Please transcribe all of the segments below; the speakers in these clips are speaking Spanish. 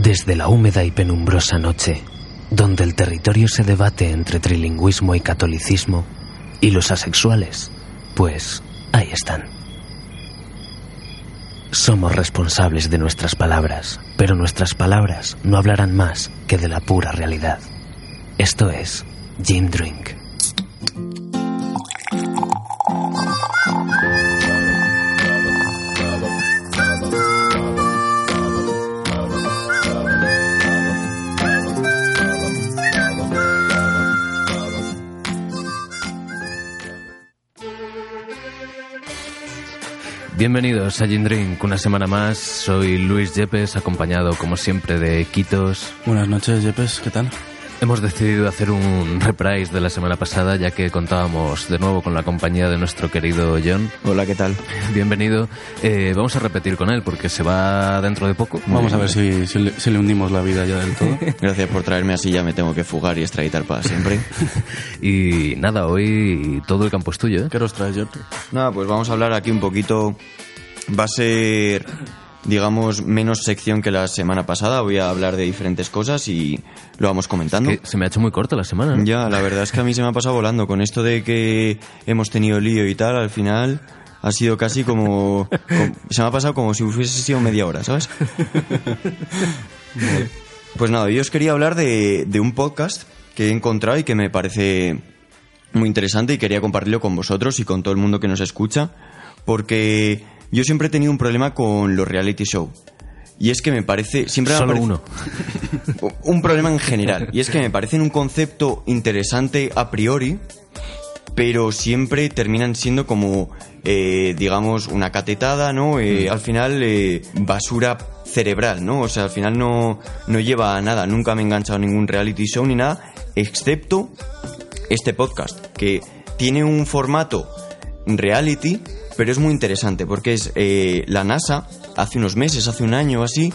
Desde la húmeda y penumbrosa noche, donde el territorio se debate entre trilingüismo y catolicismo, y los asexuales, pues ahí están. Somos responsables de nuestras palabras, pero nuestras palabras no hablarán más que de la pura realidad. Esto es Jim Drink. Bienvenidos a Gin Drink, una semana más. Soy Luis Yepes, acompañado como siempre de Quitos. Buenas noches, Yepes, ¿qué tal? Hemos decidido hacer un reprise de la semana pasada ya que contábamos de nuevo con la compañía de nuestro querido John. Hola, ¿qué tal? Bienvenido. Eh, vamos a repetir con él porque se va dentro de poco. Vamos a ver si, si, le, si le hundimos la vida ya del todo. Gracias por traerme así, ya me tengo que fugar y extraditar para siempre. y nada, hoy todo el campo es tuyo. ¿eh? ¿Qué nos traes, John? Nada, pues vamos a hablar aquí un poquito. Va a ser digamos, menos sección que la semana pasada. Voy a hablar de diferentes cosas y lo vamos comentando. Es que se me ha hecho muy corta la semana. ¿no? Ya, la verdad es que a mí se me ha pasado volando. Con esto de que hemos tenido lío y tal, al final ha sido casi como... como se me ha pasado como si hubiese sido media hora, ¿sabes? pues nada, yo os quería hablar de, de un podcast que he encontrado y que me parece muy interesante y quería compartirlo con vosotros y con todo el mundo que nos escucha, porque yo siempre he tenido un problema con los reality show. Y es que me parece. Siempre me Solo parece- uno. Un problema en general. Y es que me parecen un concepto interesante a priori, pero siempre terminan siendo como, eh, digamos, una catetada, ¿no? Eh, Al final, eh, basura cerebral, ¿no? O sea, al final no, no lleva a nada. Nunca me he enganchado a ningún reality show ni nada, excepto este podcast, que tiene un formato reality, pero es muy interesante porque es eh, la NASA, hace unos meses, hace un año o así,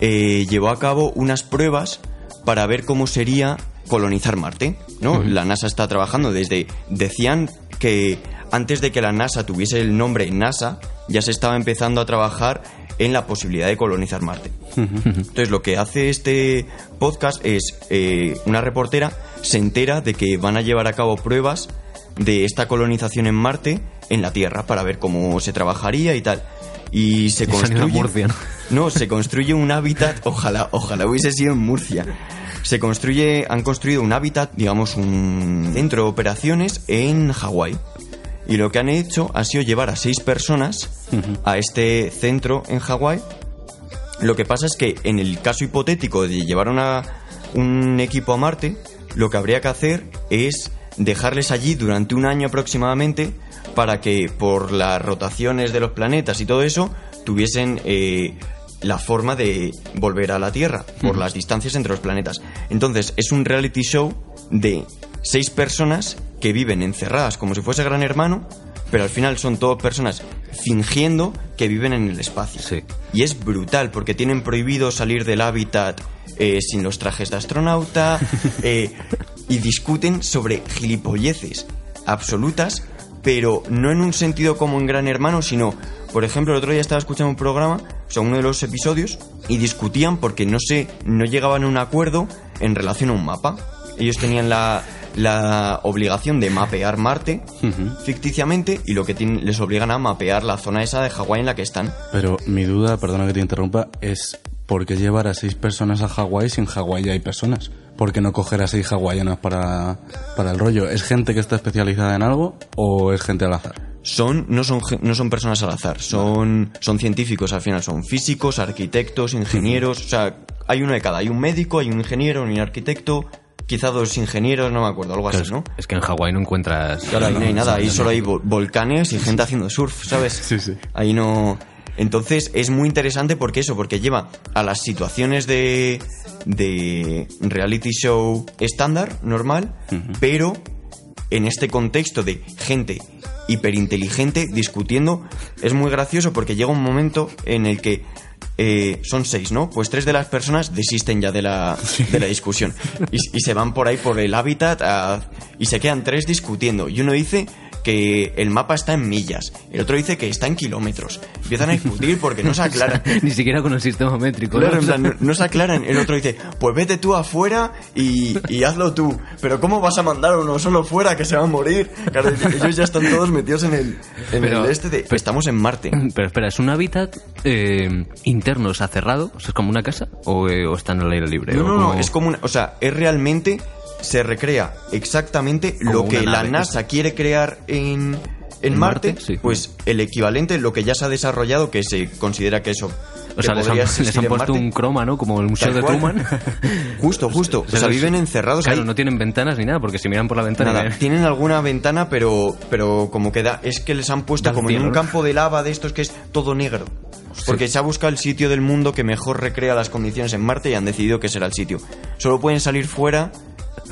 eh, llevó a cabo unas pruebas para ver cómo sería colonizar Marte, ¿no? La NASA está trabajando desde... Decían que antes de que la NASA tuviese el nombre NASA, ya se estaba empezando a trabajar en la posibilidad de colonizar Marte. Entonces lo que hace este podcast es eh, una reportera se entera de que van a llevar a cabo pruebas de esta colonización en Marte en la Tierra para ver cómo se trabajaría y tal. Y se construye Murcia, ¿no? no, se construye un hábitat, ojalá, ojalá hubiese sido en Murcia. Se construye, han construido un hábitat, digamos, un centro de operaciones en Hawái. Y lo que han hecho ha sido llevar a seis personas a este centro en Hawái. Lo que pasa es que en el caso hipotético de llevar una- un equipo a Marte, lo que habría que hacer es dejarles allí durante un año aproximadamente para que por las rotaciones de los planetas y todo eso tuviesen eh, la forma de volver a la Tierra por las distancias entre los planetas. Entonces es un reality show de seis personas que viven encerradas como si fuese Gran Hermano, pero al final son todas personas fingiendo que viven en el espacio. Sí. Y es brutal porque tienen prohibido salir del hábitat eh, sin los trajes de astronauta eh, y discuten sobre gilipolleces absolutas, pero no en un sentido como en Gran Hermano, sino, por ejemplo, el otro día estaba escuchando un programa, o sea, uno de los episodios, y discutían porque no sé, no llegaban a un acuerdo en relación a un mapa. Ellos tenían la, la obligación de mapear Marte ficticiamente y lo que tienen- les obligan a mapear la zona esa de Hawái en la que están. Pero mi duda, perdona que te interrumpa, es ¿por qué llevar a seis personas a Hawái si en Hawái ya hay personas? ¿Por qué no coger a seis hawaianas para, para el rollo? ¿Es gente que está especializada en algo o es gente al azar? Son, no son, no son personas al azar, son, son científicos al final, son físicos, arquitectos, ingenieros, o sea, hay uno de cada, hay un médico, hay un ingeniero, un arquitecto, quizá dos ingenieros, no me acuerdo, algo así, ¿no? Es que en Hawái no encuentras... Claro, ahí no hay nada, ahí solo hay vo- volcanes y gente haciendo surf, ¿sabes? Sí, sí. Ahí no... Entonces es muy interesante porque eso, porque lleva a las situaciones de, de reality show estándar, normal, pero en este contexto de gente hiperinteligente discutiendo, es muy gracioso porque llega un momento en el que eh, son seis, ¿no? Pues tres de las personas desisten ya de la, de la discusión y, y se van por ahí por el hábitat a- y se quedan tres discutiendo. Y uno dice que el mapa está en millas, el otro dice que está en kilómetros. Empiezan a discutir porque no se aclaran. Ni siquiera con el sistema métrico. ¿no? Claro, en plan, no, no se aclaran. El otro dice, pues vete tú afuera y, y hazlo tú. Pero ¿cómo vas a mandar a uno solo fuera que se va a morir? Claro, ellos ya están todos metidos en el, en Pero- el este de... estamos en Marte. Pero espera, ¿es un hábitat eh, interno, o sea, cerrado? O sea, ¿Es como una casa? ¿O, eh, o está en el aire libre? No, ¿O no, no, es como una... O sea, es realmente... Se recrea exactamente Como lo que la. NASA quiere crear en, en ¿En Marte, Marte? Sí. pues el equivalente, lo que ya se ha desarrollado, que se considera que eso... O que sea, les han, les puesto un croma, ¿no? Como el Museo de. Truman. Justo, justo. O sea, viven encerrados Claro, ahí. no tienen ventanas ni nada, porque si miran por la ventana... Nada, tienen alguna ventana, pero, pero como que da, es que les han puesto como en un campo de lava de estos que es todo negro. Porque se ha buscado el sitio del mundo que mejor recrea las condiciones en Marte y han decidido que será el sitio. Solo pueden salir fuera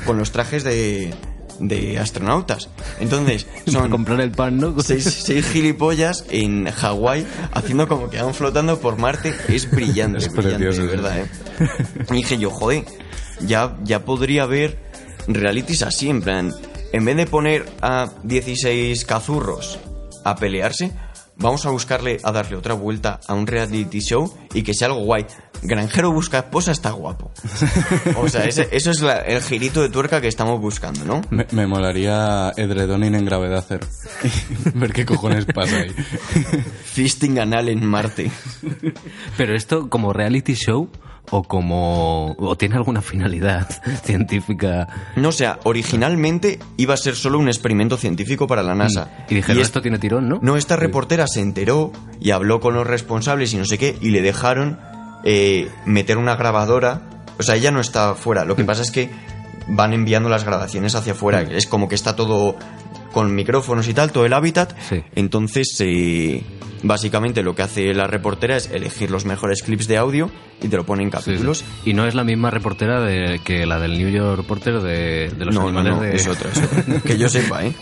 con los trajes de, de astronautas. Entonces, son comprar el pan, ¿no? seis, seis gilipollas en Hawái haciendo como que van flotando por Marte. Es brillante, Es brillante, precioso, de verdad, ¿eh? Y dije yo, joder, ya, ya podría haber realities así, en plan, en vez de poner a 16 cazurros a pelearse, vamos a buscarle, a darle otra vuelta a un reality show y que sea algo guay. Granjero busca esposa está guapo. O sea, ese- eso es la- el girito de tuerca que estamos buscando, ¿no? Me, me molaría Edredonin en gravedad cero. Ver qué cojones pasa ahí. Fisting anal en Marte. Pero esto como reality show o como... o tiene alguna finalidad científica... No, o sea, originalmente iba a ser solo un experimento científico para la NASA. Y dijeron, es- esto tiene tirón, ¿no? No, esta reportera se enteró y habló con los responsables y no sé qué, y le dejaron eh, meter una grabadora. O sea, ella no está fuera. Mm. Lo que pasa es que van enviando las grabaciones hacia afuera. Es como que está todo con micrófonos y tal, todo el hábitat. Sí. Entonces, eh, básicamente lo que hace la reportera es elegir los mejores clips de audio y te lo pone en Sí, sí. capítulos. Y no es la misma reportera de, que la del New York Reporter de, de los no, no, animales no, de... es otra, es otra. Que yo sepa, ¿eh?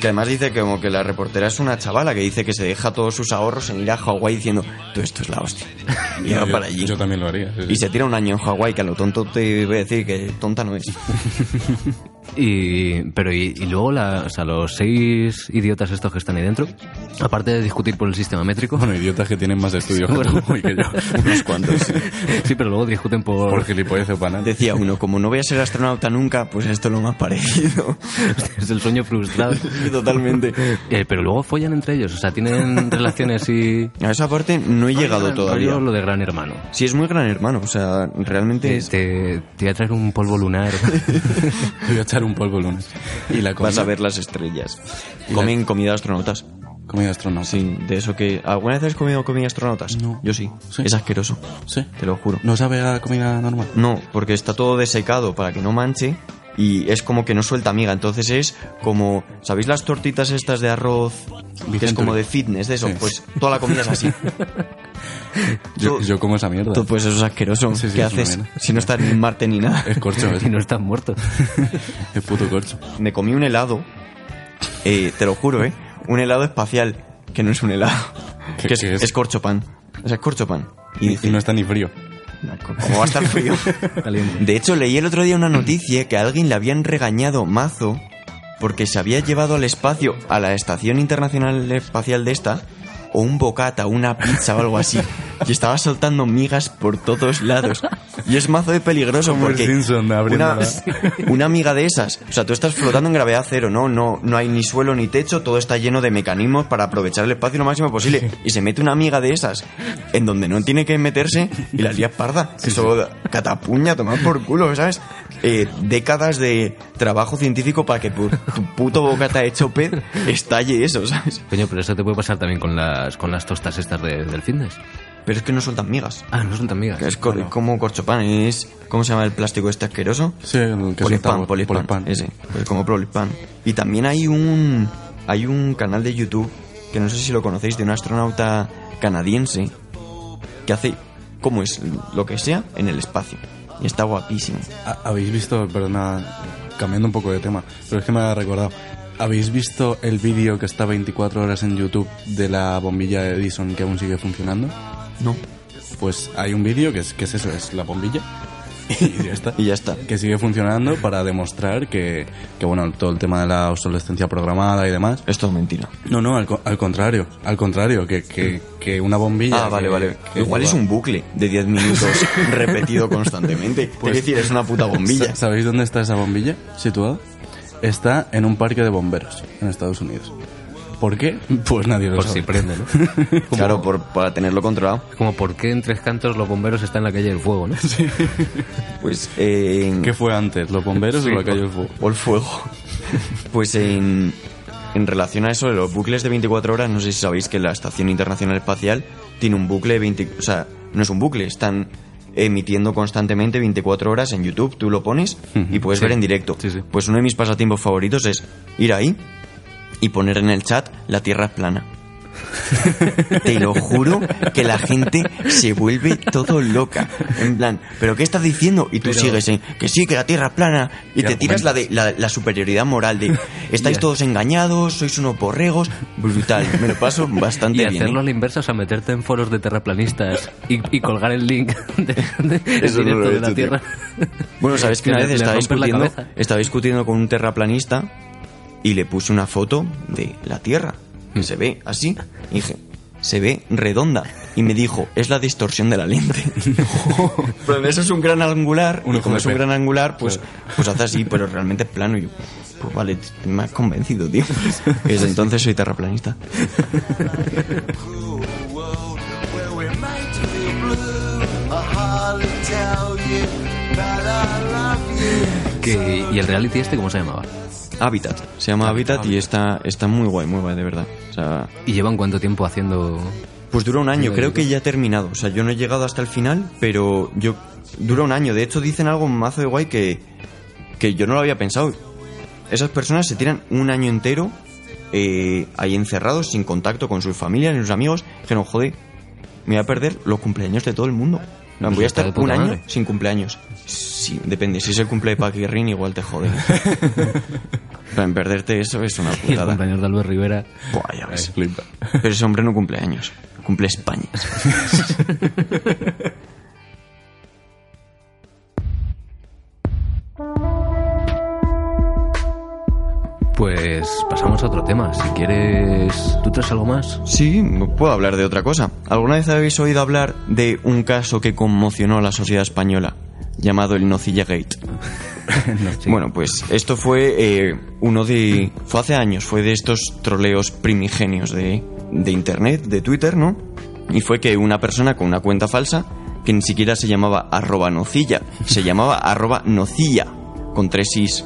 Que además dice que como que la reportera es una chavala que dice que se deja todos sus ahorros en ir a Hawái diciendo, todo esto es la hostia. Y va para allí. yo también lo haría. sí, sí. Y se tira un año en Hawái, que a lo tonto te voy a decir que tonta no es. Y, pero y, y luego la, o sea, los seis idiotas estos que están ahí dentro, aparte de discutir por el sistema métrico, Bueno, idiotas que tienen más estudios que Bueno. yo. Unos cuantos. sí, pero luego discuten por... Por gilipolleces banales. Decía uno, como no voy a ser astronauta nunca, pues esto es lo más parecido. es el sueño frustrado. Totalmente. Eh, pero luego follan entre ellos, o sea, tienen relaciones y... A esa parte no he llegado todavía. Lo de Gran Hermano. Sí, es muy gran hermano, o sea, realmente Te, es- te, te voy a traer un polvo lunar. Te voy a echar un polvo lunes. Y la vas a ver las estrellas. Comen comida de astronautas. Comida astronauta. Sí, de eso que... ¿Alguna vez has comido comida de astronautas? No. Yo sí. Sí. Es asqueroso. Sí. Te lo juro. ¿No sabe a comida normal? No, porque está todo desecado para que no manche y es como que no suelta miga. Entonces es como... ¿Sabéis las tortitas estas de arroz? Que es como de fitness, de eso. Sí. Pues toda la comida es así. Yo, como esa mierda. Tú, pues eso es asqueroso. Sí, sí, ¿Qué haces si no estás ni en Marte ni nada? Es corcho, es, y no están muertos. es puto corcho. Me comí un helado, eh, te lo juro, ¿eh? Un helado espacial, que no es un helado. ¿Qué- que es, qué es? es corchopan. O sea, es corchopan. Y, dice, y no está ni frío. ¿Cómo va a estar frío? Caliente. De hecho, leí el otro día una noticia que a alguien le habían regañado mazo porque se había llevado al espacio, a la Estación Internacional Espacial de esta, o un bocata, una pizza o algo así. Y estaba soltando migas por todos lados. Y es mazo de peligroso Como porque Simpson una, una miga de esas, o sea, tú estás flotando en gravedad cero, ¿no? No, no hay ni suelo ni techo, todo está lleno de mecanismos para aprovechar el espacio lo máximo posible. Y se mete una miga de esas en donde no tiene que meterse y la lías parda. Eso catapuña, tomar por culo, ¿sabes? Eh, décadas de trabajo científico para que pu- tu puto bocata hecho pez estalle eso, ¿sabes? Coño, pero eso te puede pasar también con las, con las tostas estas de- del fitness. Pero es que no sueltan migas. Ah, no son tan migas. Es co- como corchopan, es... ¿Cómo se llama el plástico este asqueroso? Sí, el que Polipan, Polipan, Polipan. ese, pues como Polipan. Y también hay un hay un canal de YouTube que no sé si lo conocéis, de un astronauta canadiense que hace como es lo que sea en el espacio. Y está guapísimo. Ha- ¿Habéis visto, perdona, cambiando un poco de tema, pero es que me ha recordado, ¿habéis visto el vídeo que está 24 horas en YouTube de la bombilla de Edison que aún sigue funcionando? No. Pues hay un vídeo que es, que es eso, es la bombilla y ya está. Y ya está. Que sigue funcionando para demostrar que, que, bueno, todo el tema de la obsolescencia programada y demás. Es todo mentira. No, no, al, al contrario, al contrario, que, que, que una bombilla... Ah, vale, que- vale. que Igual es un bucle de 10 minutos repetido constantemente. Pues- es decir, es una puta bombilla. Sa- ¿Sabéis dónde está esa bombilla situada? Está en un parque de bomberos en Estados Unidos. ¿Por qué? Pues nadie lo Por sabe. si prende, ¿no? Claro, por, para tenerlo controlado. Como por qué en Tres Cantos los bomberos están en la calle del fuego, ¿no? Pues eh, ¿Qué fue antes, los bomberos o la calle del fuego? o el fuego. Pues en, en relación a eso de los bucles de 24 horas, no sé si sabéis que la Estación Internacional Espacial tiene un bucle de 20... O sea, no es un bucle, están emitiendo constantemente 24 horas en YouTube. Tú lo pones y puedes Sí. ver en directo. Sí, sí. Pues uno de mis pasatiempos favoritos es ir ahí y poner en el chat la Tierra es plana. Te lo juro que la gente se vuelve todo loca. En plan, ¿pero qué estás diciendo? Y tú Pero- sigues en que sí, que la tierra es plana. Y ¿Qué te tiras la, de, la, la superioridad moral de estáis todos engañados, sois unos borregos. Brutal. Me lo paso bastante Y bien. hacerlo ¿eh? a la inversa, o sea, meterte en foros de terraplanistas y, y colgar el link de, de- no de la tío. Tierra. Bueno, sabes que una vez discutiendo, estaba discutiendo con un terraplanista y le puse una foto de la Tierra que se ve así. Y dije, se ve redonda. Y me dijo, es la distorsión de la lente. pero eso es un gran angular. Uno y como es un gran angular, pues, pues hace así, pero realmente es plano. Y yo, pues vale, me has convencido, tío. Y desde entonces soy terraplanista. ¿Y el reality este cómo se llamaba? Habitat. Se llama Habitat y está, está muy guay, muy guay, de verdad. O sea, ¿Y llevan cuánto tiempo haciendo...? Pues dura un año, creo que ya ha terminado. O sea, yo no he llegado hasta el final, pero yo dura un año. De hecho, dicen algo mazo de guay que, que yo no lo había pensado. Esas personas se tiran un año entero eh, ahí encerrados, sin contacto con sus familias ni sus amigos. Dijeron, joder, me voy a perder los cumpleaños de todo el mundo. Pues voy a estar un año madre. sin cumpleaños. Sí, depende. Si es el cumple de Paquirrin, igual te jode. En perderte eso es una Y el putada. cumpleaños de Albert Rivera. Buah, ya ves. flipa. Pero ese hombre no cumple años. Cumple España. Pues pasamos a otro tema. Si quieres... ¿Tú traes algo más? Sí, puedo hablar de otra cosa. ¿Alguna vez habéis oído hablar de un caso que conmocionó a la sociedad española? Llamado el Nocilla Gate. No, sí. Bueno, pues esto fue eh, uno de... Fue hace años, fue de estos troleos primigenios de, de Internet, de Twitter, ¿no? Y fue que una persona con una cuenta falsa, que ni siquiera se llamaba arroba nocilla, se llamaba arroba nocilla, con tres is.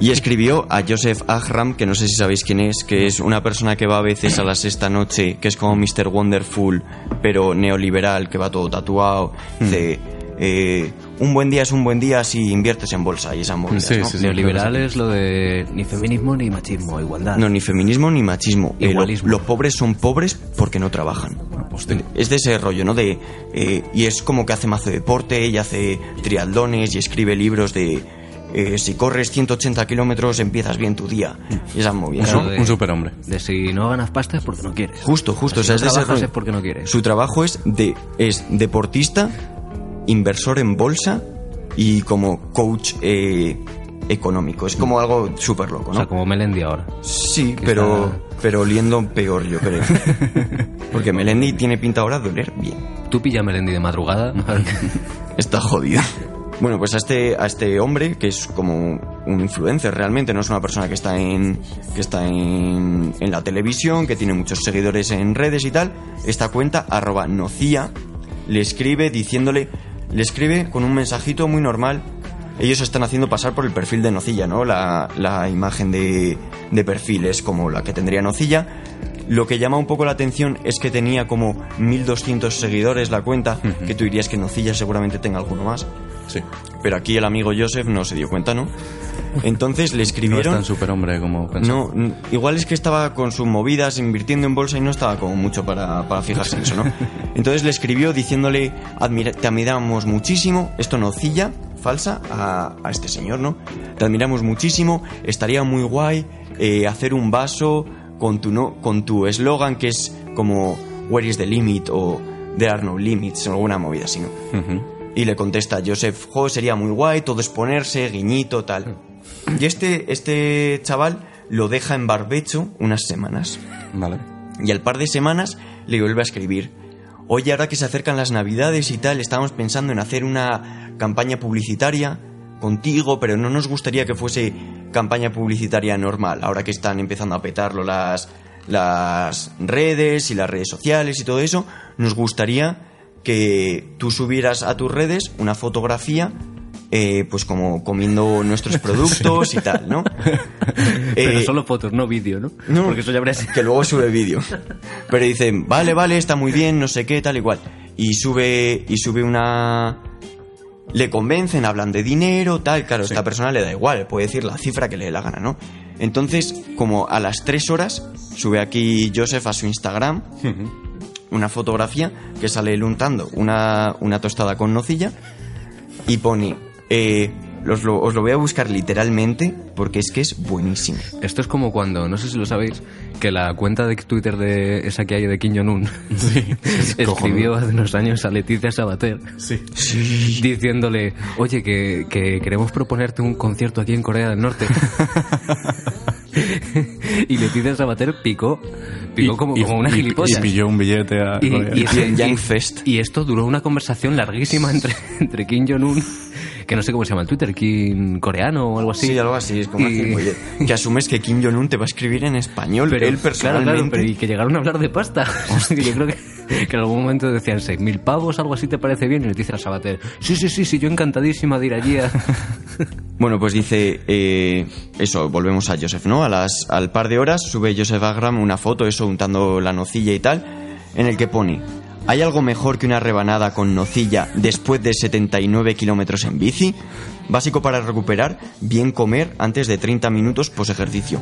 y escribió a Joseph Ahram, que no sé si sabéis quién es, que es una persona que va a veces a la sexta noche, que es como Mr. Wonderful, pero neoliberal, que va todo tatuado, de... eh, un buen día es un buen día si inviertes en bolsa y esas movidas, Sí, ¿no? sí, sí. Neoliberal es lo de ni feminismo ni machismo, igualdad. No, ni feminismo ni machismo. Eh, lo- los pobres son pobres porque no trabajan. Es de ese rollo, ¿no? De, eh, y es como que hace mazo de deporte y hace triatlones y escribe libros de eh, si corres 180 kilómetros empiezas bien tu día. Y esas movidas, ¿no? de- Un superhombre. De si no ganas pasta es porque no quieres. Justo, justo. O sea, o sea, si es no ese trabajas es porque no quieres. Su trabajo es, de, es deportista, inversor en bolsa y como coach eh, económico. Es como algo súper loco, O ¿no? sea, como Melendi ahora. Sí, Que pero, está- pero oliendo peor, yo creo. Porque Melendi tiene pinta ahora de oler bien. Tú pilla a Melendi de madrugada. Está jodido. Bueno, pues a este, a este hombre, que es como un influencer realmente, no es una persona que está en, que está en, en la televisión, que tiene muchos seguidores en redes y tal, esta cuenta, arroba nocía, le escribe diciéndole, le escribe con un mensajito muy normal. Ellos están haciendo pasar por el perfil de Nocilla, ¿no? La, la imagen de, de perfil es como la que tendría Nocilla. Lo que llama un poco la atención es que tenía como 1200 seguidores la cuenta, que tú dirías que Nocilla seguramente tenga alguno más. Sí. Pero aquí el amigo Joseph no se dio cuenta, ¿no? Entonces le No es escribieron... tan superhombre como pensaba. No, igual es que estaba con sus movidas invirtiendo en bolsa y no estaba como mucho para, para fijarse en eso, ¿no? Entonces le escribió diciéndole, "Admira- te admiramos muchísimo, esto nocilla, falsa, a, a este señor, ¿no? Te admiramos muchísimo, estaría muy guay eh, hacer un vaso con tu no, con tu eslogan que es como Where is the limit o There are no limits o alguna movida así, ¿no? Ujú. Y le contesta Joseph, jo, sería muy guay, todo es ponerse, guiñito, tal. Y este, este chaval lo deja en barbecho unas semanas. Vale. Y al par de semanas le vuelve a escribir. Oye, ahora que se acercan las navidades y tal, estábamos pensando en hacer una campaña publicitaria contigo, pero no nos gustaría que fuese campaña publicitaria normal, ahora que están empezando a petarlo las, las redes y las redes sociales y todo eso, nos gustaría que tú subieras a tus redes una fotografía, eh, pues como comiendo nuestros productos y tal, ¿no? Pero Eh, solo fotos, no vídeo, ¿no? no, Porque eso ya habría que luego sube vídeo. Pero dicen, vale, vale, está muy bien, no sé qué, tal igual. Y sube, y sube una... Le convencen, hablan de dinero, tal, claro, esta persona le da igual, puede decir la cifra que le dé la gana, ¿no? Entonces, como a las tres horas, sube aquí Joseph a su Instagram una fotografía que sale él untando una, una tostada con nocilla y pone, eh, os, lo, os lo voy a buscar literalmente porque es que es buenísimo. Esto es como cuando, no sé si lo sabéis, que la cuenta de Twitter de esa que hay de Kim Jong-un escribió hace unos años a Leticia Sabater Sí. diciéndole, oye, que, que queremos proponerte un concierto aquí en Corea del Norte. y Leticia Sabater picó, picó como, como una y- gilipollas. Y pilló un billete a... Y- y- y- y esto duró una conversación larguísima entre, entre Kim Jong-un, que no sé cómo se llama el Twitter, Kim coreano o algo así. Sí, algo así, es como Y- una gilipollez. que asumes que Kim Jong-un te va a escribir en español, Pero, él personalmente. claro, pero y que llegaron a hablar de pasta. Yo creo que, que en algún momento decían 6.000 pavos, algo así te parece bien. Y le dice a Sabater, sí, sí, sí, sí, yo encantadísima de ir allí. a-". Bueno, pues dice eh, eso, volvemos a Joseph, ¿no? A las, al par de horas sube Joseph Agram una foto, eso, untando la nocilla y tal, en el que pone, ¿hay algo mejor que una rebanada con nocilla después de 79 kilómetros en bici? Básico para recuperar, bien comer antes de 30 minutos pos ejercicio.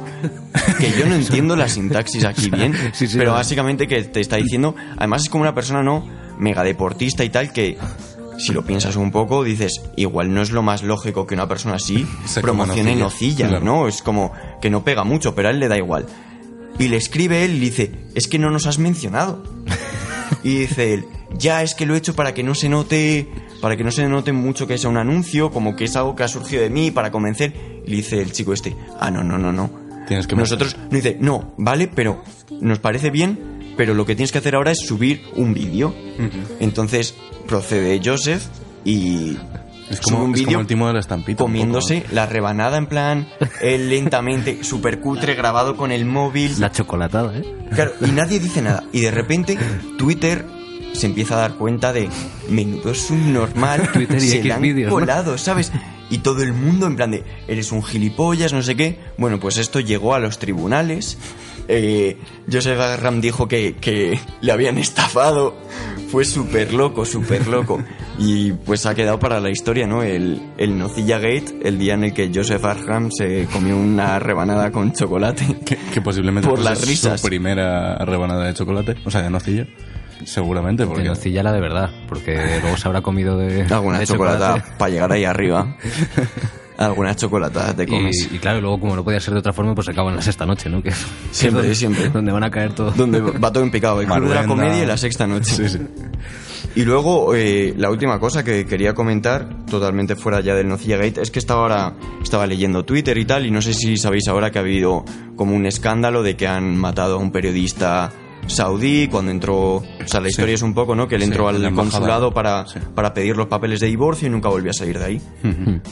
Que yo no entiendo la sintaxis aquí bien, Sí, sí, pero básicamente que te está diciendo, además es como una persona no mega deportista y tal que si lo piensas un poco dices, igual no es lo más lógico que una persona así Se promocione nocilla. nocilla, Claro. ¿no? Es como que no pega mucho, pero a él le da igual. Y le escribe él y dice, es que no nos has mencionado. Y dice él, ya es que lo he hecho para que no se note, para que no se note mucho que sea un anuncio, como que es algo que ha surgido de mí para convencer. Y le dice el chico este, ah, no, no, no, no. Tienes que Nosotros, no dice, no, vale, pero nos parece bien, pero lo que tienes que hacer ahora es subir un vídeo. Entonces procede Joseph y Es como, un vídeo de la estampita. comiéndose poco, la rebanada en plan él lentamente, super cutre, grabado con el móvil. La chocolatada, ¿eh? Claro, y nadie dice nada. Y de repente Twitter se empieza a dar cuenta de menudo subnormal Twitter y se X han ¿no? colado, ¿sabes? Y todo el mundo en plan de eres un gilipollas, no sé qué. Bueno, pues esto llegó a los tribunales. Eh, Joseph Agram dijo que, que le habían estafado. Fue súper loco, súper loco. Y pues ha quedado para la historia, ¿no? El, el Nocilla Gate, el día en el que Joseph Agram se comió una rebanada con chocolate. Que, que posiblemente Por las risas. su primera rebanada de chocolate, o sea, de nocilla. Seguramente, porque... Que nocilla la de verdad, porque luego se habrá comido de, Alguna de chocolate. para llegar ahí arriba. Algunas chocolatadas te comes. Y, y claro, luego como no podía ser de otra forma, pues se acaba en la sexta noche, ¿no? Que Siempre, que es donde, siempre. Donde van a caer todos. Donde va todo en picado. El club de la comedia y la sexta noche. Sí, sí. Y luego, eh, la última cosa que quería comentar, totalmente fuera ya del Nocilla Gate, es que estaba ahora, estaba leyendo Twitter y tal, y no sé si sabéis ahora que ha habido como un escándalo de que han matado a un periodista saudí cuando entró, o sea, la historia es un poco, ¿no? Que él entró en al consulado para, Sí. para pedir los papeles de divorcio y nunca volvió a salir de ahí.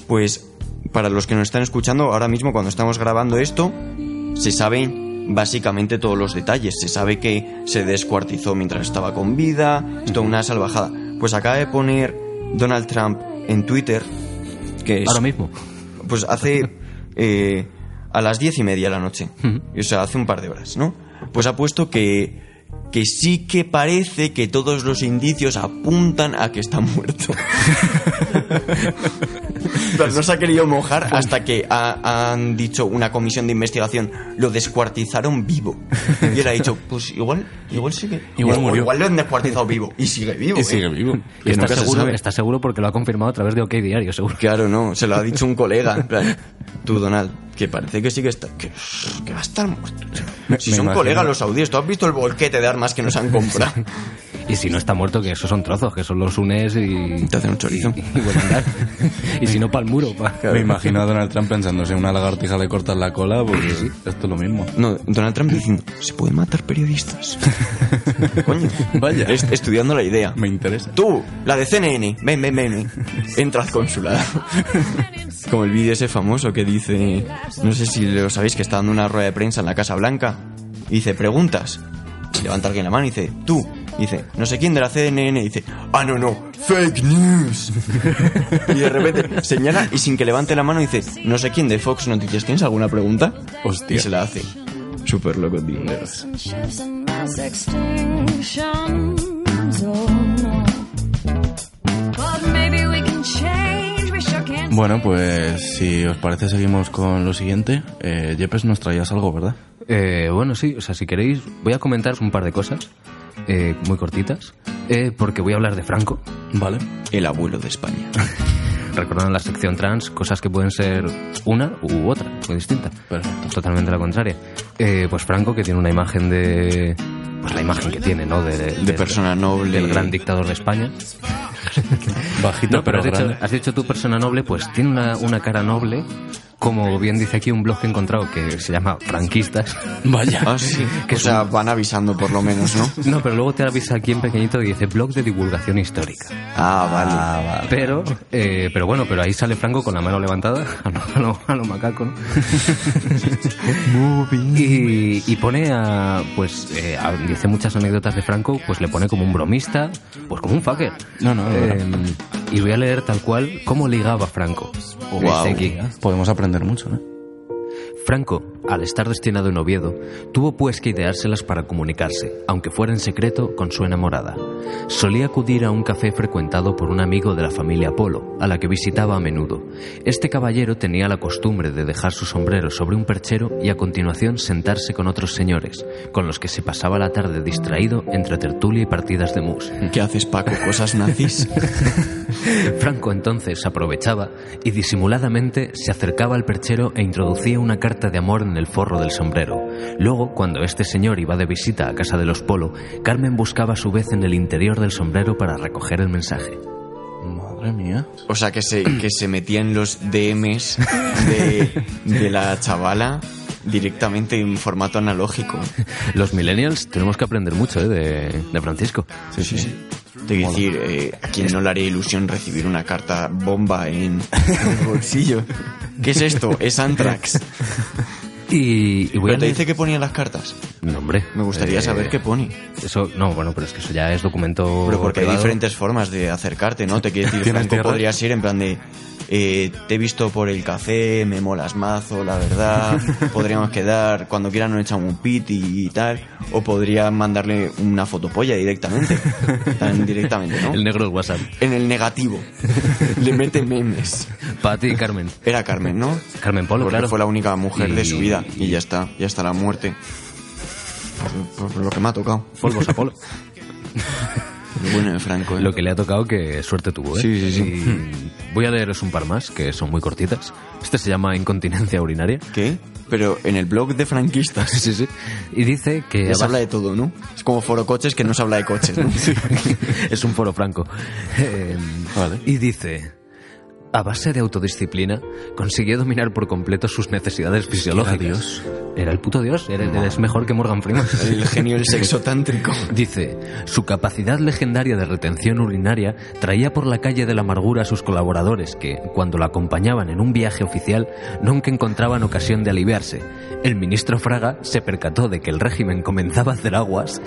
Pues, para los que nos están escuchando, ahora mismo cuando estamos grabando esto, se saben básicamente todos los detalles. Se sabe que se descuartizó mientras estaba con vida, esto una salvajada. Pues acaba de poner Donald Trump en Twitter, que es, Ahora mismo. pues hace eh, a las diez y media de la noche, o sea, hace un par de horas, ¿no? Pues ha puesto que, que sí que parece que todos los indicios apuntan a que está muerto. Pero no se ha querido mojar hasta que ha- han dicho una comisión de investigación, lo descuartizaron vivo. Y él ha dicho, pues igual, igual sigue. Igual murió. Igual lo han descuartizado vivo. Y sigue vivo. Y ¿eh? sigue vivo. Y está se seguro, sabe. está seguro porque lo ha confirmado a través de OK Diario, seguro. Claro, no, se lo ha dicho un colega. Plan, tú, Donald, que parece que sí que está. que, que va a estar muerto. Si me son imagino. colegas los saudíes, ¿tú has visto el bolquete de armas que nos han comprado? Y si no está muerto, que esos son trozos, que son los unes y... Te hacen un chorizo. Y, a andar. y si no, para el muro. pa- Me imagino a Donald Trump pensándose una lagartija le cortas la cola, pues esto es lo mismo. No, Donald Trump diciendo, se pueden matar periodistas. Coño, Vaya. est- estudiando la idea. Me interesa. Tú, la de CNN, ven, ven, ven. Entra al consulado. Como el vídeo ese famoso que dice, no sé si lo sabéis, que está dando una rueda de prensa en la Casa Blanca. Y dice, preguntas. Y levanta alguien la mano y dice, tú. Y dice, no sé quién de la CNN. Y dice, ah, no, no, fake news. y de repente señala y sin que levante la mano dice, no sé quién de Fox Noticias. ¿Tienes alguna pregunta? Hostia. Y se la hace. Súper loco, tío. Bueno, pues si os parece seguimos con lo siguiente. Eh, Yepes, nos traías algo, ¿verdad? Eh, bueno, sí, o sea, si queréis, voy a comentaros un par de cosas, eh, muy cortitas, eh, porque voy a hablar de Franco. Vale. El abuelo de España. Recordando la sección trans, cosas que pueden ser una u otra, muy distinta. Perfecto. Totalmente la contraria. Eh, pues Franco, que tiene una imagen de. Pues la imagen que tiene, ¿no? De, De persona noble. Del gran dictador de España. Bajito No, pero pero has dicho, grande. has dicho tú persona noble, pues tiene una, una cara noble, como bien dice aquí un blog que he encontrado que se llama Franquistas. Vaya. Ah, sí. o sea, van avisando por lo menos, ¿no? No, pero luego te avisa aquí en pequeñito y dice blog de divulgación histórica. Ah, vale. Pero, eh, pero bueno, pero ahí sale Franco con la mano levantada, a lo, a lo- a lo macaco, ¿no? y, y pone a, pues, eh, a- dice muchas anécdotas de Franco, pues le pone como un bromista, pues como un fucker. No, no, Eh, no. Y voy a leer tal cual cómo ligaba Franco. Aquí, Podemos aprender mucho, ¿eh? Franco, al estar destinado en Oviedo, tuvo pues que ideárselas para comunicarse, aunque fuera en secreto, con su enamorada. Solía acudir a un café frecuentado por un amigo de la familia Polo, a la que visitaba a menudo. Este caballero tenía la costumbre de dejar su sombrero sobre un perchero y a continuación sentarse con otros señores, con los que se pasaba la tarde distraído entre tertulia y partidas de mus. ¿Qué haces, Paco? ¿Cosas nazis? Franco entonces aprovechaba y disimuladamente se acercaba al perchero e introducía una carta de amor en el forro del sombrero. Luego, cuando este señor iba de visita a casa de los Polo, Carmen buscaba a su vez en el interior del sombrero para recoger el mensaje. Madre mía. O sea, que se, que se metía en los DMs de, de la chavala directamente en formato analógico. Los millennials tenemos que aprender mucho ¿eh? de, de Francisco. Sí, sí, sí. Te quiero decir, eh, a quien no le haría ilusión recibir una carta bomba en, en el bolsillo. ¿Qué es esto? Es Antrax. Y, y voy ¿Pero a te leer- dice que ponía las cartas? No, hombre. Me gustaría eh, saber qué pone. Eso, no, bueno, pero es que eso ya es documento. Pero porque hay diferentes formas de acercarte, ¿no? Te quiero decir, ¿Tienes Franco tierras? podría ser en plan de... eh, te he visto por el café, me molas mazo, la verdad. Podríamos quedar, cuando quieran nos echan un pit y, tal. O podría mandarle una fotopolla directamente. Tan directamente, ¿no? El negro del WhatsApp. En el negativo. Le mete memes. Para ti, Carmen. Era Carmen, ¿no? Carmen Polo, Porque claro. fue la única mujer de Y- su vida. Y ya está, ya está la muerte. Por, por lo que me ha tocado. Polvos a polo. Lo bueno de Franco, ¿eh? Lo que le ha tocado, que suerte tuvo, ¿eh? Sí, sí, sí. Y voy a leeros un par más, que son muy cortitas. Este se llama Incontinencia urinaria. ¿Qué? Pero en el blog de franquistas. Sí, sí. Y dice que... Se habla de todo, ¿no? Es como foro coches que no se habla de coches, ¿no? es un foro franco. Eh, Vale. Y dice... A base de autodisciplina, consiguió dominar por completo sus necesidades fisiológicas. Dios. Era el puto Dios. Eres, eres mejor que Morgan Freeman. El genio del sexo tántrico. Dice, su capacidad legendaria de retención urinaria traía por la calle de la amargura a sus colaboradores que, cuando la acompañaban en un viaje oficial, nunca encontraban ocasión de aliviarse. El ministro Fraga se percató de que el régimen comenzaba a hacer aguas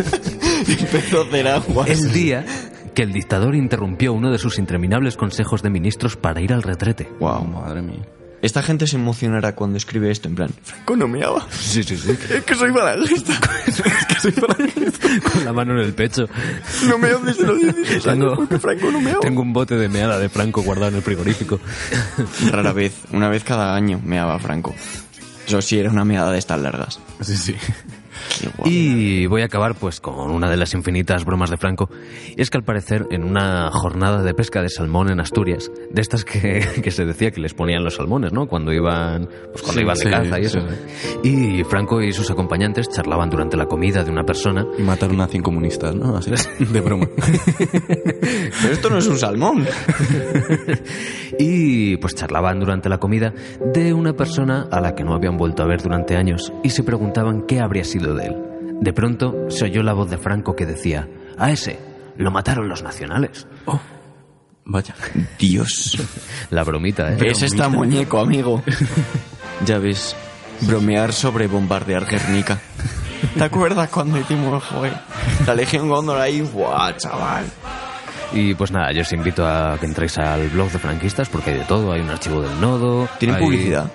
Empezó a hacer agua. el día que el dictador interrumpió uno de sus interminables consejos de ministros para ir al retrete. Wow. Madre mía. esta gente se emocionará cuando escribe esto, en plan, Franco no meaba. Sí, sí, sí. Es que soy falangista. es que soy falangista. Con la mano en el pecho. No meo desde los 16 años Tengo, porque Franco no meaba. tengo un bote de meada de Franco guardado en el frigorífico. Rara vez, una vez cada año meaba Franco. Eso sí, era una meada de estas largas. Sí, sí. Y voy a acabar pues con una de las infinitas bromas de Franco. Y es que al parecer en una jornada de pesca de salmón en Asturias, de estas que, que se decía que les ponían los salmones, ¿no? Cuando iban, pues cuando Sí, iban de sí, caza y eso. sí. Y Franco y sus acompañantes charlaban durante la comida de una persona. Y matar a cinco comunistas, ¿no? Así, de broma. Pero esto no es un salmón. Y pues charlaban durante la comida de una persona a la que no habían vuelto a ver durante años y se preguntaban qué habría sido de él. De pronto se oyó la voz de Franco que decía, a ese, lo mataron los nacionales. Vaya. Dios. La bromita, ¿eh? Es esta muñeco, amigo. Ya ves, bromear sobre bombardear Guernica. ¿Te acuerdas cuando hicimos, joder, la Legión Gondor ahí? ¡Buah, chaval! Y pues nada, yo os invito a que entréis al blog de franquistas porque hay de todo, hay un archivo del nodo. ¿Tienen hay- publicidad?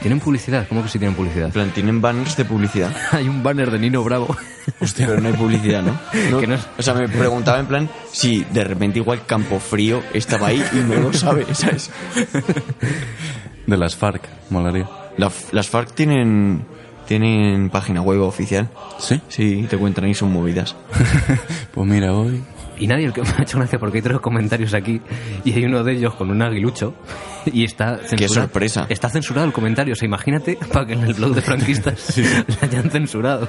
¿Tienen publicidad? ¿Cómo que sí tienen publicidad? En plan, tienen banners de publicidad. hay un banner de Nino Bravo. Hostia, pero no hay publicidad, ¿no? No- Que no es- O sea, me preguntaba en plan si de repente igual Campo Frío estaba ahí y no lo sabe, ¿sabes? De las FARC, molaría. La- las FARC tienen, tienen página web oficial. ¿Sí? Sí, te cuentan ahí, son movidas. Pues mira, hoy... Y nadie, el que me ha hecho gracia porque hay tres comentarios aquí y hay uno de ellos con un aguilucho y está censurado. Qué sorpresa. Está censurado el comentario, o sea, imagínate para que en el blog de franquistas le hayan censurado.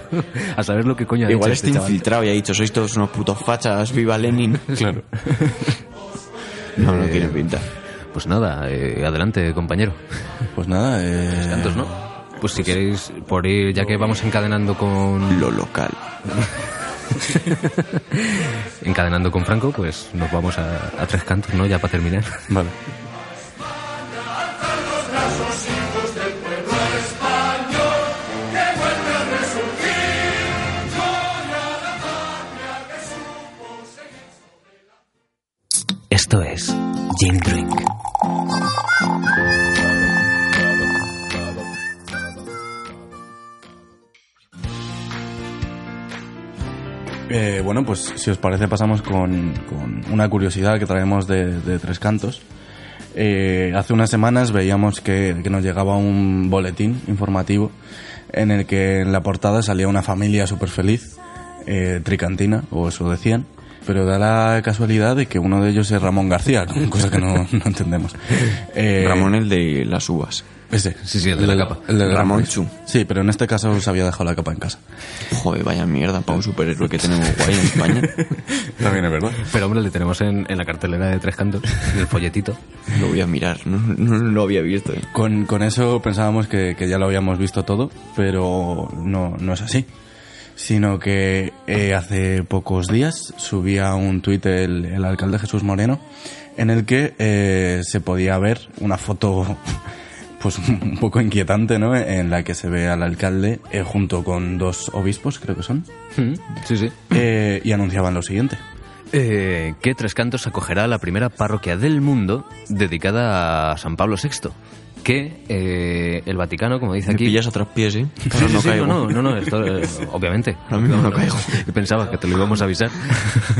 A saber lo que coño ha Igual dicho está este chaval. infiltrado y ha dicho, sois todos unos putos fachas, viva Lenin. Claro. No, no tiene pinta. Pues nada, eh, adelante, compañero. Pues nada, eh... Tantos, ¿no? Pues si queréis, por ir, ya que vamos encadenando con Lo local. encadenando con Franco, pues nos vamos a, a tres cantos, ¿no? Ya para terminar. Vale. Esto es Gin Drink. Eh, bueno, pues si os parece pasamos con, con una curiosidad que traemos de, de Tres Cantos. Eh, hace unas semanas veíamos que, que nos llegaba un boletín informativo en el que en la portada salía una familia súper feliz, eh, tricantina, o eso decían, pero da la casualidad de que uno de ellos es Ramón García, cosa que no, no entendemos. Eh, Ramón el de las uvas. Ese. Sí, sí, el de la capa. El de Ramón Chu. Sí, pero en este caso se había dejado la capa en casa. Joder, vaya mierda para un superhéroe que tenemos guay en España. También es verdad. Pero hombre, le tenemos en, en la cartelera de tres cantos, en el folletito. Lo voy a mirar, no, no lo había visto. eh. Con, con eso pensábamos que, que ya lo habíamos visto todo, pero no, no es así. Sino que eh, hace pocos días subía un tuit el, el alcalde Jesús Moreno en el que eh, se podía ver una foto pues un poco inquietante, ¿no? En la que se ve al alcalde eh, junto con dos obispos, creo que son, Sí, sí. eh, y anunciaban lo siguiente. Eh, que Tres Cantos acogerá la primera parroquia del mundo dedicada a San Pablo VI. Que eh, el Vaticano, como dice Me aquí. pillas a traspiés, ¿eh? Ahora no sí, caigo. no, no, no, esto, eh, obviamente. Ahora mismo no caigo. Pensaba que te lo íbamos a avisar.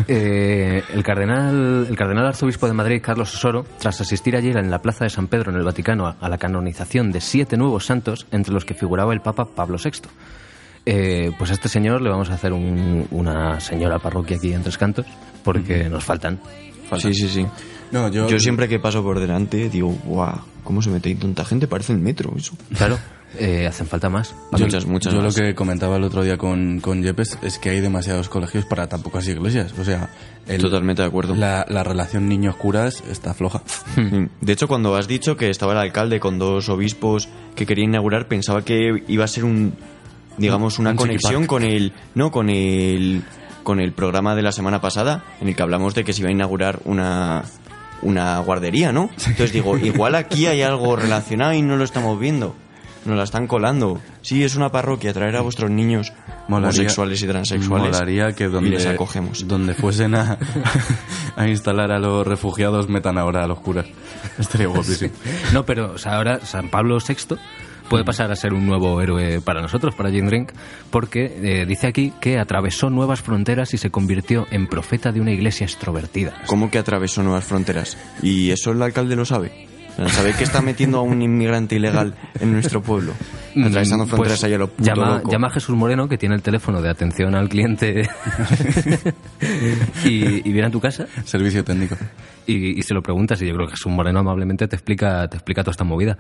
Eh, el, cardenal, el cardenal arzobispo de Madrid, Carlos Osoro, tras asistir ayer en la Plaza de San Pedro, en el Vaticano, a, a la canonización de siete nuevos santos, entre los que figuraba el Papa Pablo VI. Eh, pues a este señor le vamos a hacer un- una señora parroquia aquí en Tres Cantos, porque nos faltan. Sí, sí, sí. No, yo, Yo siempre que paso por delante digo, guau, ¿cómo se mete ahí tanta gente? Parece el metro, eso. Claro, eh, hacen falta más. Yo, muchas, muchas yo lo que comentaba el otro día con, con Yepes es que hay demasiados colegios para tan pocas iglesias. O sea, el- Totalmente de acuerdo. la, la relación niños-curas está floja. De hecho, cuando has dicho que estaba el alcalde con dos obispos que quería inaugurar, pensaba que iba a ser un, digamos, una Un conexión con el, no, con el, con el programa de la semana pasada, en el que hablamos de que se iba a inaugurar una, una guardería, ¿no? Entonces digo, igual aquí hay algo relacionado y no lo estamos viendo. Nos la están colando. Sí, es una parroquia, traer a vuestros niños homosexuales y transexuales. Molaría que donde, y les acogemos. donde fuesen a, a instalar a los refugiados metan ahora a los curas. Estaría guapísimo. No, pero o sea, ahora San Pablo VI puede pasar a ser un nuevo héroe para nosotros, para Jane Drink, porque eh, dice aquí que atravesó nuevas fronteras y se convirtió en profeta de una iglesia extrovertida. ¿Cómo que atravesó nuevas fronteras? ¿Y eso el alcalde lo sabe? ¿Sabe que está metiendo a un inmigrante ilegal en nuestro pueblo? Atravesando Mm, fronteras pues ahí a lo puto llama, loco. llama a Jesús Moreno, que tiene el teléfono de atención al cliente, y, y viene a tu casa Servicio técnico. y, y se lo preguntas y yo creo que Jesús Moreno amablemente te explica, te explica toda esta movida.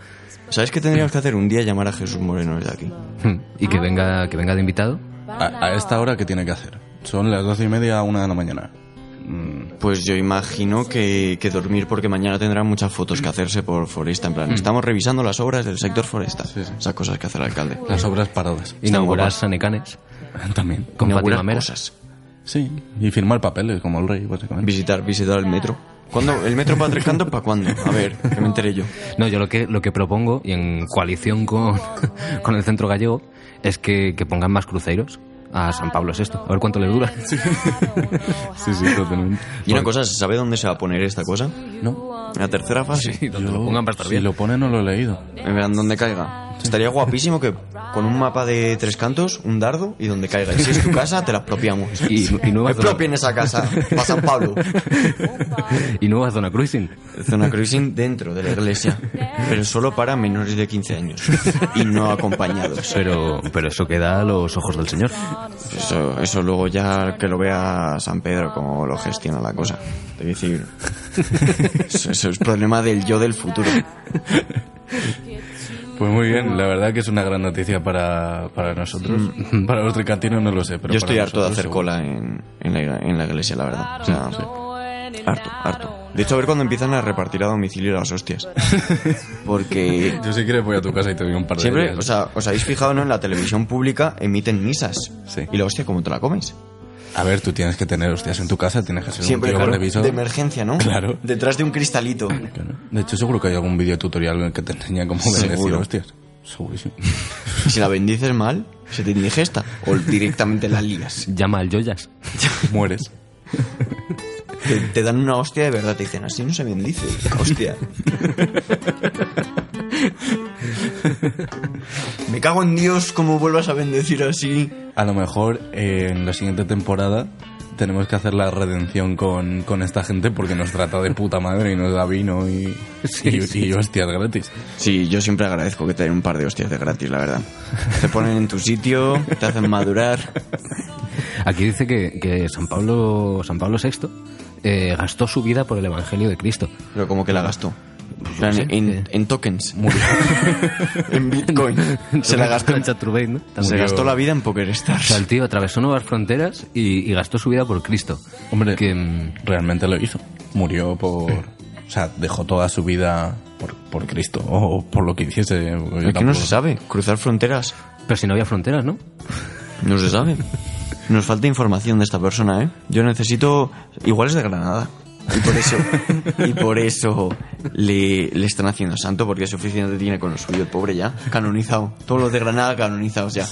¿Sabes qué tendríamos que hacer? Un día llamar a Jesús Moreno desde aquí. Y que venga, que venga de invitado. A, a esta hora, ¿qué tiene que hacer? Son las doce y media a una de la mañana. Mm, Pues yo imagino que, que dormir porque mañana tendrá muchas fotos que hacerse por Foresta. En plan, estamos revisando las obras del sector Foresta. Sí, sí. Esas cosas que hace el alcalde. las obras paradas. Inaugurar. Sanecanes También. con Inaugurar cosas. Sí, y firmar papeles, como el rey, básicamente. Visitar, visitar el metro. ¿Cuándo? ¿El metro para Tres Cantos para cuándo? A ver, que me enteré yo. No, yo lo que, lo que propongo, y en coalición con, con el Centro Gallego, es que, que pongan más cruceros a San Pablo VI. A ver cuánto les dura. Sí, sí, totalmente. Y una cosa, ¿se sabe dónde se va a poner esta cosa? No, En la tercera fase. Y donde lo pongan para estar si bien. lo pone no lo he leído. En verán donde caiga. Estaría guapísimo que con un mapa de tres cantos, un dardo y donde caiga. Y si es tu casa, te la expropiamos. Y, y nueva zona, Expropien esa casa. Para San Pablo. y nueva zona cruising. Zona cruising dentro de la iglesia. Pero solo para menores de 15 años. Y no acompañados. Pero, pero eso queda a los ojos del Señor. Eso, eso luego ya que lo vea San Pedro cómo lo gestiona la cosa. Es decir, eso, eso es problema del yo del futuro. Pues muy bien, la verdad que es una gran noticia para, para nosotros. Para los tricantinos no lo sé, pero Yo estoy harto de hacer seguro. cola en, en, la, en la iglesia, la verdad. O sea, harto, harto. De hecho, a ver cuando empiezan a repartir a domicilio las hostias. Porque Yo si quieres voy a tu casa y te doy un par de siempre, días. o sea, os habéis fijado, ¿no? En la televisión pública emiten misas. Sí. Y la hostia, ¿cómo te la comes? A ver, tú tienes que tener hostias en tu casa, tienes que ser Siempre, un tío claro, revisor. de emergencia, ¿no? Claro. Detrás de un cristalito. Claro. De hecho, seguro que hay algún vídeo tutorial en el que te enseña cómo bendecir Seguro. hostias. Segurísimo. Y si la bendices mal, se te indigesta. O directamente la lías. Llama al Joyas. Mueres. Te, te dan una hostia de verdad, te dicen, así no se bendice. Hostia. Me cago en Dios, ¿cómo vuelvas a bendecir así? A lo mejor eh, en la siguiente temporada tenemos que hacer la redención con, con esta gente porque nos trata de puta madre y nos da vino y, y, y hostias gratis. Sí, yo siempre agradezco que te den un par de hostias de gratis, la verdad. Te ponen en tu sitio, te hacen madurar. Aquí dice que, que San Pablo, San Pablo VI eh, gastó su vida por el Evangelio de Cristo. Pero como que la gastó. En, plan, sé, en, eh. en tokens. en Bitcoin. Se la gastó. en ¿no? Se gastó la vida en Poker O sea, Stars. el tío atravesó nuevas fronteras y, y gastó su vida por Cristo. Hombre, Que, mm, realmente lo hizo. Murió por... O sea, dejó toda su vida por, por Cristo o por lo que hiciese. Es que no se sabe. Cruzar fronteras. pero si no había fronteras, ¿no? No se sabe. Nos falta información de esta persona, ¿eh? Yo necesito... Igual es de Granada. Y por eso, y por eso le, le están haciendo santo, porque suficiente tiene con lo suyo, el pobre ya. Canonizado. Todos los de Granada canonizados ya.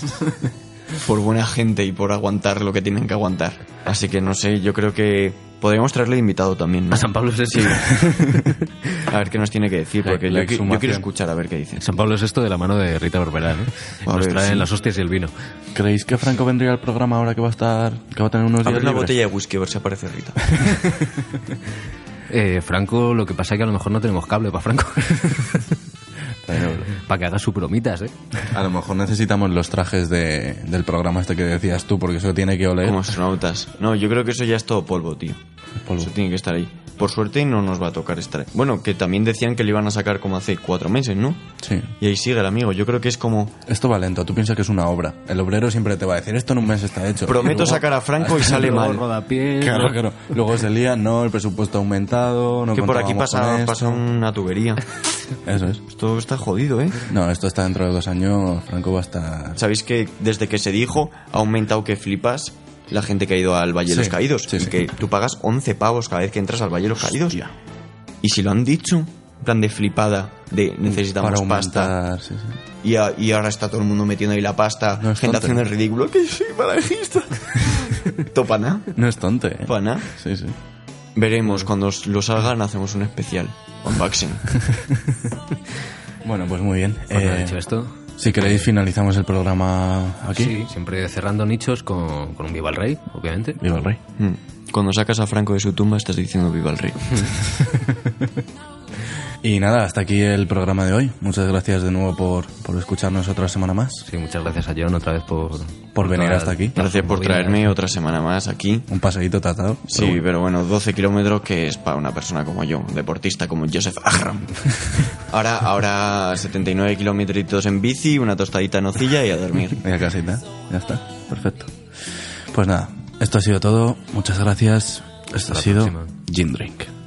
Por buena gente y por aguantar lo que tienen que aguantar. Así que no sé, yo creo que podríamos traerle de invitado también, ¿no? A San Pablo VI. Sí. A ver qué nos tiene que decir, La- porque la yo, qui- yo exhumación. quiero escuchar a ver qué dice. San Pablo VI de la mano de Rita Barberá, ¿eh? A Nos ver, traen sí. las hostias y el vino. ¿Creéis que Franco vendría al programa ahora que va a estar... que va a tener unos A días ver una libres? botella de whisky, a ver si aparece Rita. Eh, Franco, lo que pasa es que a lo mejor no tenemos cable para Franco. Para que haga sus bromitas, ¿eh? A lo mejor necesitamos los trajes de, del programa este que decías tú, porque eso tiene que oler. Como astronautas. No, yo creo que eso ya es todo polvo, tío. Polvo. Eso tiene que estar ahí. Por suerte no nos va a tocar estar. Bueno, que también decían que le iban a sacar como hace cuatro meses, ¿no? Sí. Y ahí sigue el amigo. Yo creo que es como. Esto va lento, tú piensas que es una obra. El obrero siempre te va a decir, esto en un mes está hecho. Prometo luego- sacar a Franco y sale mal. rodapiés, Claro, claro. Luego se lía, no, el presupuesto ha aumentado, no Que por aquí pasa una tubería. Eso es. Esto está jodido, ¿eh? No, esto está dentro de dos años, Franco va a estar... ¿Sabéis que desde que se dijo ha aumentado que flipas la gente que ha ido al Valle de Sí, los Caídos? sí, y sí. que tú pagas 11 pavos cada vez que entras al Valle de los Caídos. Y si lo han dicho, en plan de flipada, de necesitamos para pasta. aumentar, sí, sí. Y, a- y ahora está todo el mundo metiendo ahí la pasta. No gente haciendo el ridículo. Que soy. Topana. No es tonto, ¿eh? Pana. Sí, sí. Veremos, cuando lo salgan hacemos un especial. Unboxing. Bueno, pues muy bien. Bueno, Eh, dicho esto, si queréis, finalizamos el programa aquí. sí, siempre cerrando nichos con, con un Viva el Rey, obviamente. Viva el rey. Mm. Cuando sacas a Franco de su tumba estás diciendo viva el rey. Y nada, hasta aquí el programa de hoy. Muchas gracias de nuevo por, por escucharnos otra semana más. Sí, muchas gracias a John otra vez por... Por venir todas hasta aquí. Gracias por traerme otra semana más aquí. Un paseíto tratado. Sí, pero bueno, 12 kilómetros que es para una persona como yo, un deportista como Joseph Ahram. Ahora, ahora 79 kilómetros en bici, una tostadita en nocilla y a dormir. Ya casita. Ya está. Perfecto. Pues nada, esto ha sido todo. Muchas gracias. Esto Hasta ha sido próxima. Gin Drink.